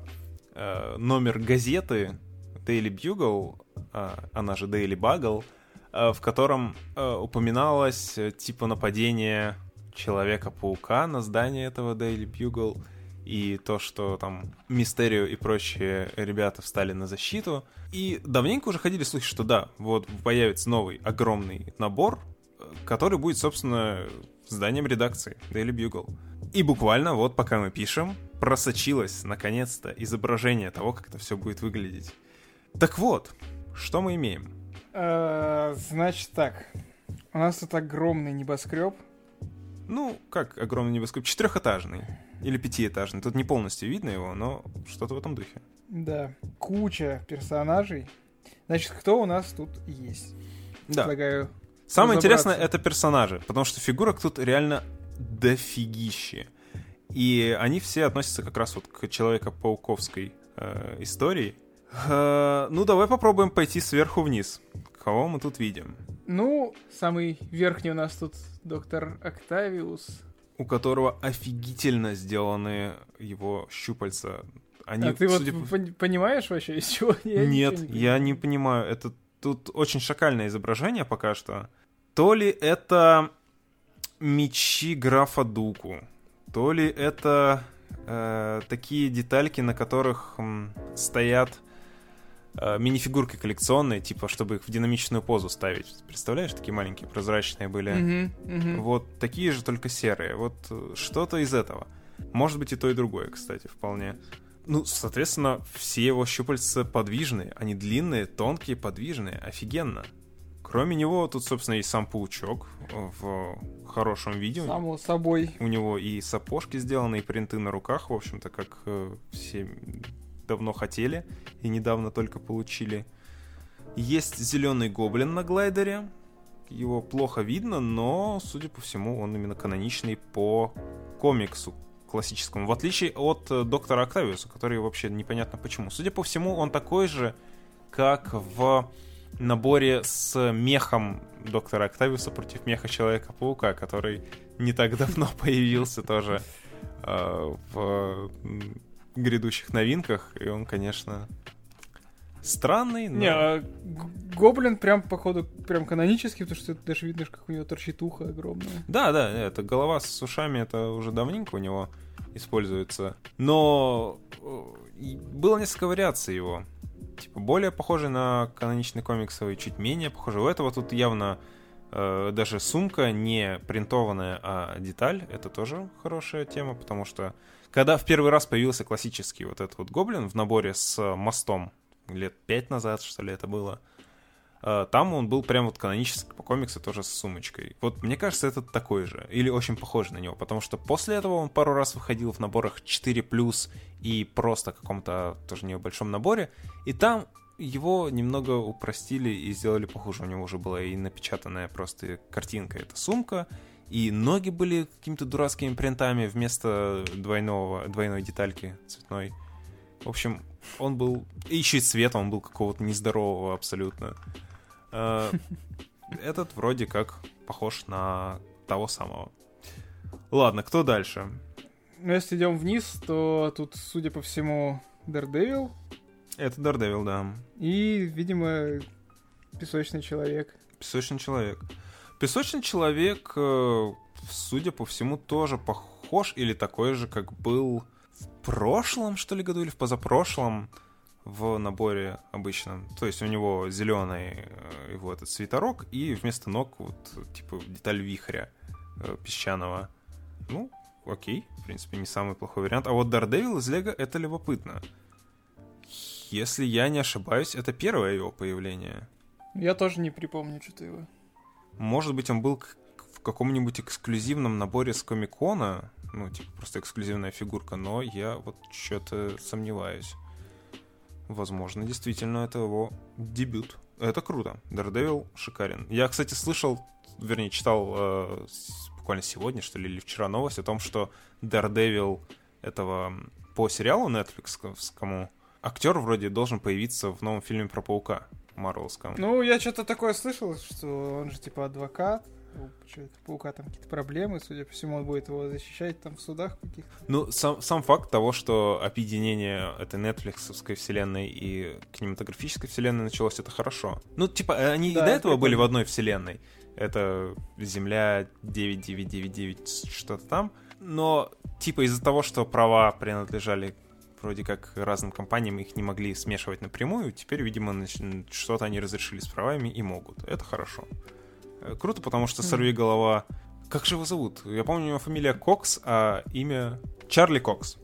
э, номер газеты Daily Bugle, э, она же Daily Bugle, э, в котором э, упоминалось э, типа нападение Человека-паука на здание этого Daily Bugle и то, что там Мистерио и прочие ребята встали на защиту. И давненько уже ходили слухи, что да, вот появится новый огромный набор, э, который будет, собственно, зданием редакции Daily Bugle. И буквально вот пока мы пишем, просочилось наконец-то изображение того, как это все будет выглядеть. Так вот, что мы имеем? А, Значит так. У нас тут огромный небоскреб. Ну, как огромный небоскреб, четырехэтажный или пятиэтажный. Тут не полностью видно его, но что-то в этом духе. Да. Куча персонажей. Значит, кто у нас тут есть? Да. Предлагаю. Самое интересное это персонажи, потому что фигурок тут реально дофигище. И они все относятся как раз вот к Человека-пауковской э, истории. Э, ну, давай попробуем пойти сверху вниз. Кого мы тут видим? Ну, самый верхний у нас тут доктор Октавиус. У которого офигительно сделаны его щупальца. Они, а ты вот судя по- пон- понимаешь вообще, из чего? Я Нет, ничего я не понимаю. Это тут очень шакальное изображение пока что. То ли это мечи графа Дуку, то ли это э, такие детальки, на которых м, стоят э, минифигурки коллекционные, типа, чтобы их в динамичную позу ставить. Представляешь, такие маленькие прозрачные были? Мгм, мгм. Вот такие же, только серые. Вот э, что-то из этого. Может быть и то, и другое, кстати, вполне. Ну, соответственно, все его щупальца подвижные. Они длинные, тонкие, подвижные. Офигенно. Кроме него, тут, собственно, есть сам паучок в хорошем виде. Само собой. У него и сапожки сделаны, и принты на руках, в общем-то, как э, все давно хотели и недавно только получили. Есть зеленый гоблин на глайдере. Его плохо видно, но, судя по всему, он именно каноничный по комиксу классическому. В отличие от э, доктора Октавиуса, который вообще непонятно почему. Судя по всему, он такой же, как в наборе с мехом доктора Октавиуса против меха Человека-паука, который не так давно появился тоже э, в грядущих новинках. И он, конечно, странный, но... Не, а гоблин прям, походу, прям канонический, потому что даже видно, как у него торчит ухо огромное. Да, да, это голова с ушами, это уже давненько у него используется. Но э, было несколько вариаций его. Типа более похожий на каноничный комиксовый, чуть менее похожий. У этого тут явно э, даже сумка не принтованная, а деталь. Это тоже хорошая тема, потому что когда в первый раз появился классический вот этот вот гоблин в наборе с мостом лет пять назад, что ли, это было. Э, там он был прям вот канонический по комиксу тоже с сумочкой. Вот мне кажется, это такой же. Или очень похож на него. Потому что после этого он пару раз выходил в наборах 4+, и просто каком-то тоже небольшом наборе. И там его немного упростили и сделали похуже. У него уже была и напечатанная просто картинка. Это сумка, и ноги были какими-то дурацкими принтами вместо двойного, двойной детальки цветной. В общем, он был... И еще и цвет он был какого-то нездорового абсолютно. Э, этот вроде как похож на того самого. Ладно, кто дальше? Ну, если идем вниз, то тут, судя по всему, Daredevil. Это Daredevil, да. И, видимо, Песочный Человек. Песочный Человек. Песочный Человек, э, судя по всему, тоже похож или такой же, как был в прошлом, что ли, году, или в позапрошлом в наборе обычном. То есть у него зеленый э, его этот свитерок и вместо ног вот типа деталь вихря э, песчаного. Ну, окей, в принципе, не самый плохой вариант. А вот Daredevil из Лего это любопытно. Если я не ошибаюсь, это первое его появление. Я тоже не припомню что-то его. Может быть, он был в каком-нибудь эксклюзивном наборе с Комикона, ну, типа просто эксклюзивная фигурка, но я вот что-то сомневаюсь. Возможно, действительно, это его дебют. Это круто. Daredevil шикарен. Я, кстати, слышал, вернее, читал э, буквально сегодня, что ли, или вчера новость о том, что Daredevil этого по сериалу Netflix, кому актер вроде должен появиться в новом фильме про паука Марвелском. Ну, я что-то такое слышал, что он же типа адвокат, паука там какие-то проблемы, судя по всему, он будет его защищать там в судах каких-то. Ну, сам, сам факт того, что объединение этой нетфликсовской вселенной и кинематографической вселенной началось, это хорошо. Ну, типа, они да, и до этого были в одной вселенной. Это Земля 9999, что-то там. Но, типа, из-за того, что права принадлежали вроде как разным компаниям, их не могли смешивать напрямую, теперь, видимо, что-то они разрешили с правами и могут. Это хорошо. Круто, потому что Сорвиголова. Как же его зовут? Я помню, у него фамилия Кокс, а имя Чарли Кокс.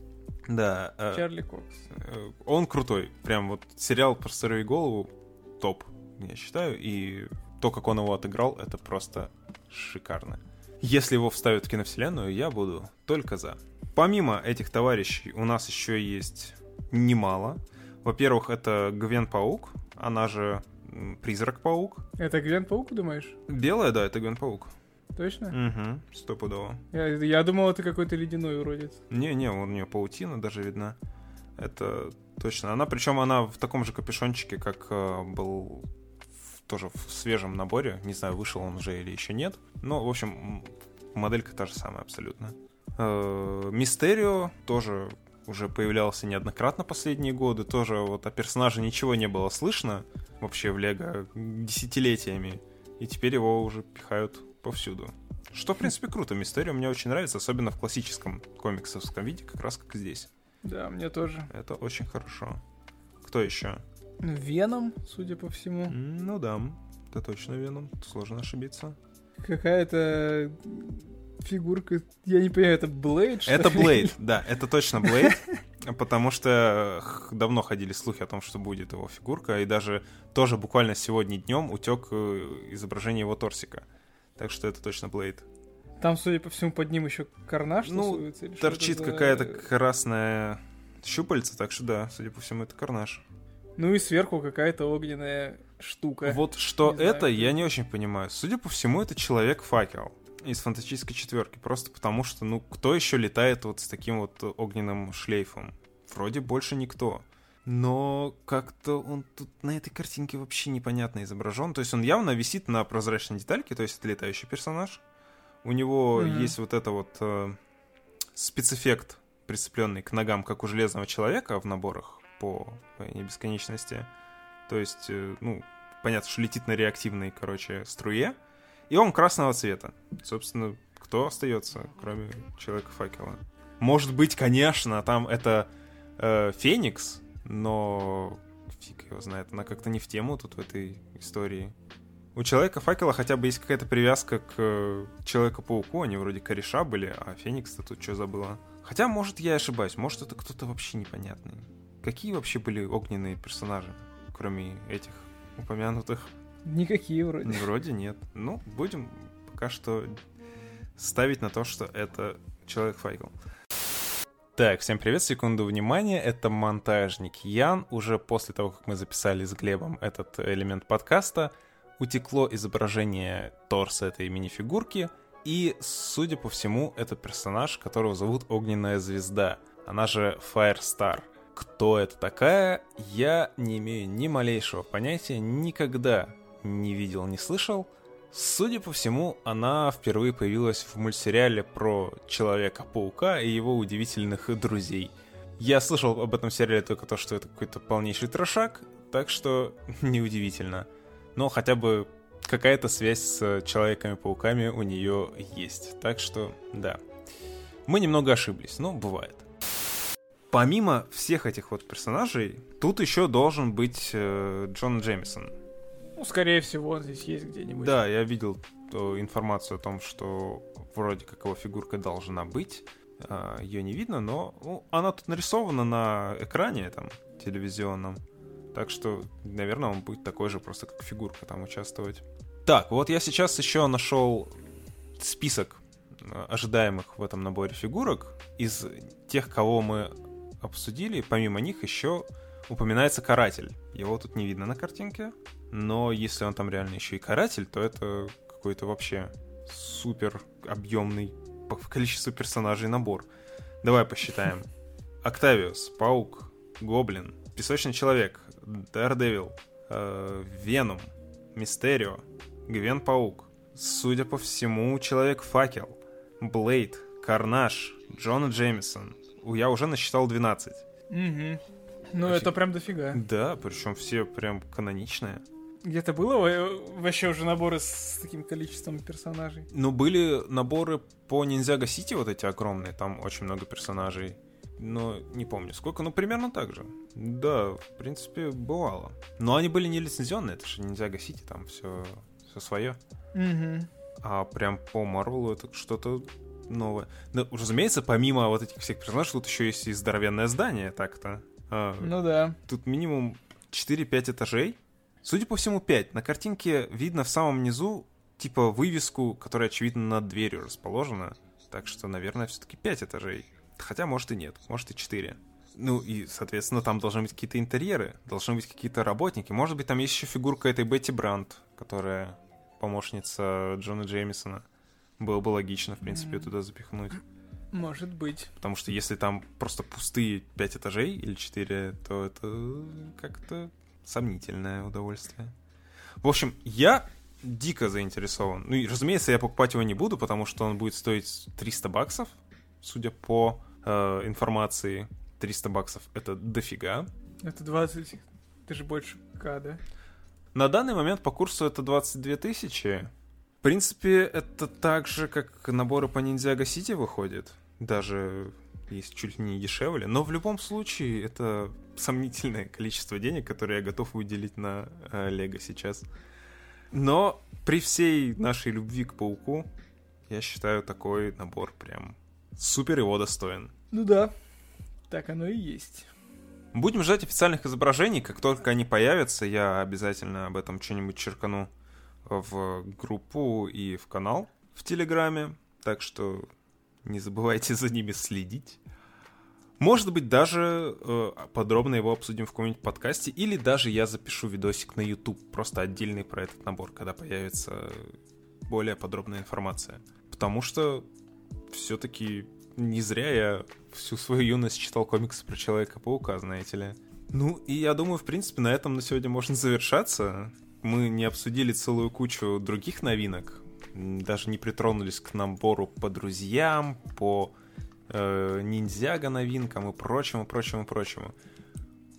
Да. Э, Чарли Кокс. Э, он крутой. Прям вот сериал про Сорвиголову топ, я считаю. И то, как он его отыграл, это просто шикарно. Если его вставят в киновселенную, я буду только за. Помимо этих товарищей, у нас еще есть немало. Во-первых, это Гвен Паук, она же Призрак-паук. Это Гвен-паук, думаешь? Белая, да, это Гвен-паук. Точно? Угу, стопудово. Я, я думал, это какой-то ледяной уродец. Не-не, у нее паутина даже видна. Это точно. Она, причем она в таком же капюшончике, как э, был в, тоже в свежем наборе. Не знаю, вышел он уже или еще нет. Но, в общем, моделька та же самая абсолютно. Э, Мистерио тоже уже появлялся неоднократно последние годы. Тоже вот о персонаже ничего не было слышно вообще в Лего десятилетиями. И теперь его уже пихают повсюду. Что, в принципе, круто. Мистерио мне очень нравится, особенно в классическом комиксовском виде, как раз как здесь. Да, мне тоже. Это очень хорошо. Кто еще? Веном, судя по всему. Ну да, это точно Веном. Сложно ошибиться. Какая-то фигурка, я не понимаю, это Блейд? Это Блейд, да, это точно Блейд, потому что давно ходили слухи о том, что будет его фигурка, и даже тоже буквально сегодня днем утек э, изображение его торсика. Так что это точно Блейд. Там, судя по всему, под ним еще карнаж ну, торчит какая-то красная щупальца, так что да, судя по всему, это карнаж. Ну и сверху какая-то огненная штука. Вот что не это, знаю, я не очень понимаю. Судя по всему, это человек-факел из фантастической четверки. Просто потому что, ну, кто еще летает вот с таким вот огненным шлейфом? Вроде больше никто. Но как-то он тут на этой картинке вообще непонятно изображен. То есть он явно висит на прозрачной детальке, то есть это летающий персонаж. У него mm-hmm. есть вот это вот э, спецэффект, прицепленный к ногам, как у железного человека в наборах по бесконечности. То есть, э, ну, понятно, что летит на реактивной, короче, струе. И он красного цвета. Собственно, кто остается, кроме Человека-факела? Может быть, конечно, там это э, Феникс, но фиг его знает, она как-то не в тему тут в этой истории. У Человека-факела хотя бы есть какая-то привязка к э, Человеку-пауку, они вроде кореша были, а Феникс-то тут что забыла? Хотя, может, я ошибаюсь, может, это кто-то вообще непонятный. Какие вообще были огненные персонажи? кроме этих упомянутых? Никакие вроде. Вроде нет. Ну, будем пока что ставить на то, что это Человек-факел. Так, всем привет, секунду внимания, это монтажник Ян. Уже после того, как мы записали с Глебом этот элемент подкаста, утекло изображение торса этой минифигурки, и, судя по всему, это персонаж, которого зовут Огненная Звезда, она же Firestar. Кто это такая, я не имею ни малейшего понятия, никогда не видел, не слышал. Судя по всему, она впервые появилась в мультсериале про Человека-паука и его удивительных друзей. Я слышал об этом сериале только то, что это какой-то полнейший трошак, так что неудивительно. Но хотя бы какая-то связь с Человеками-пауками у нее есть. Так что, да. Мы немного ошиблись, но бывает. Помимо всех этих вот персонажей, тут еще должен быть э, Джон Джеймисон. Ну, скорее всего, здесь есть где-нибудь. Да, я видел то, информацию о том, что вроде как его фигурка должна быть. А, Ее не видно, но ну, она тут нарисована на экране там телевизионном. Так что, наверное, он будет такой же, просто как фигурка там участвовать. Так, вот я сейчас еще нашел список э, ожидаемых в этом наборе фигурок. Из тех, кого мы обсудили, помимо них еще упоминается каратель. Его тут не видно на картинке, но если он там реально еще и каратель, то это какой-то вообще супер объемный по количеству персонажей набор. Давай посчитаем. Октавиус, Паук, Гоблин, Песочный Человек, Daredevil, э, Веном, Мистерио, Гвен Паук, судя по всему, Человек-факел, Блейд, Карнаж, Джона Джеймисон. Я уже насчитал 12. Угу. Ну, Офиг- это прям дофига. Да, причем все прям каноничные. Где-то было во- вообще уже наборы с таким количеством персонажей? Ну, были наборы по Ниндзяго Сити вот эти огромные, там очень много персонажей. Но не помню сколько, ну примерно так же. Да, в принципе, бывало. Но они были не лицензионные, это же Ниндзяго Сити, там все, все свое. Угу. А прям по Марвелу это что-то новое. Ну, разумеется, помимо вот этих всех персонажей, тут еще есть и здоровенное здание так-то. А, Ну да. Тут минимум 4-5 этажей. Судя по всему, 5. На картинке видно в самом низу, типа, вывеску, которая, очевидно, над дверью расположена. Так что, наверное, все-таки 5 этажей. Хотя, может и нет, может и 4. Ну и, соответственно, там должны быть какие-то интерьеры, должны быть какие-то работники. Может быть, там есть еще фигурка этой Бетти Брандт, которая помощница Джона Джеймисона. Было бы логично, в принципе, Мгм. туда запихнуть. Может быть. Потому что если там просто пустые 5 этажей или 4, то это как-то сомнительное удовольствие. В общем, я дико заинтересован. Ну и, разумеется, я покупать его не буду, потому что он будет стоить 300 баксов, судя по э, информации. 300 баксов — это дофига. Это 20... Ты же больше К, да? На данный момент по курсу это 22 тысячи. В принципе, это так же, как наборы по Ниндзяго Сити выходят. Даже есть чуть ли не дешевле. Но в любом случае, это сомнительное количество денег, которые я готов выделить на э, Лего сейчас. Но при всей нашей любви к пауку, я считаю такой набор прям супер его достоин. Ну да. Так оно и есть. Будем ждать официальных изображений. Как только они появятся, я обязательно об этом что-нибудь черкану в группу и в канал в Телеграме. Так что не забывайте за ними следить. Может быть, даже э, подробно его обсудим в каком-нибудь подкасте, или даже я запишу видосик на YouTube, просто отдельный про этот набор, когда появится более подробная информация. Потому что все-таки не зря я всю свою юность читал комиксы про Человека-паука, знаете ли. Ну, и я думаю, в принципе, на этом на сегодня можно завершаться. Мы не обсудили целую кучу других новинок, даже не притронулись к набору по друзьям, по э, ниндзяго новинкам и прочему, прочему, прочему.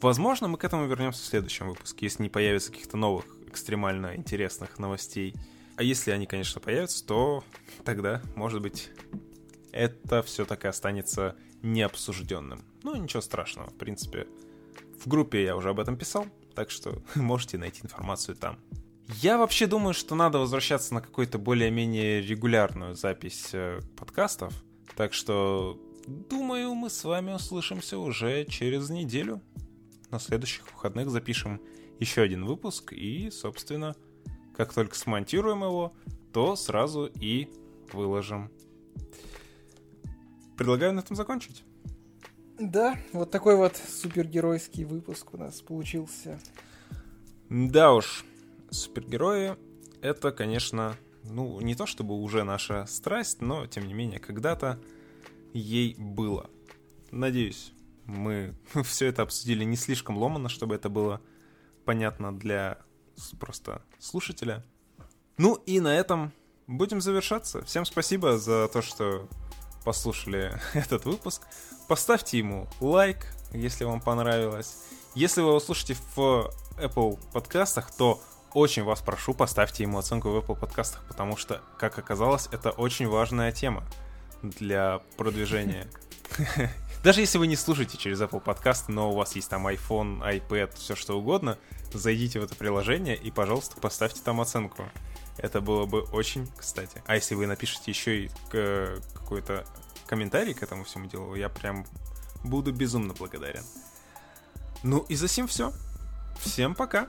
Возможно, мы к этому вернемся в следующем выпуске, если не появится каких-то новых экстремально интересных новостей. А если они, конечно, появятся, то тогда, может быть, это все так и останется необсужденным. Ну, ничего страшного, в принципе. В группе я уже об этом писал, так что можете найти информацию там. Я вообще думаю, что надо возвращаться на какую-то более-менее регулярную запись э, подкастов. Так что, думаю, мы с вами услышимся уже через неделю. На следующих выходных запишем еще один выпуск, и, собственно, как только смонтируем его, то сразу и выложим. Предлагаю на этом закончить. Да, вот такой вот супергеройский выпуск у нас получился. Да уж, супергерои — это, конечно, ну, не то чтобы уже наша страсть, но, тем не менее, когда-то ей было. Надеюсь, мы все это обсудили не слишком ломано, чтобы это было понятно для просто слушателя. Ну и на этом будем завершаться. Всем спасибо за то, что послушали этот выпуск. Поставьте ему лайк, если вам понравилось. Если вы его слушаете в Apple подкастах, то очень вас прошу, поставьте ему оценку в Apple подкастах, потому что, как оказалось, это очень важная тема для продвижения. Даже если вы не слушаете через Apple подкасты, но у вас есть там iPhone, iPad, все что угодно, зайдите в это приложение и, пожалуйста, поставьте там оценку. Это было бы очень кстати. А если вы напишете еще и какой-то комментарий к этому всему делу, я прям буду безумно благодарен. Ну и за сим все. Всем пока.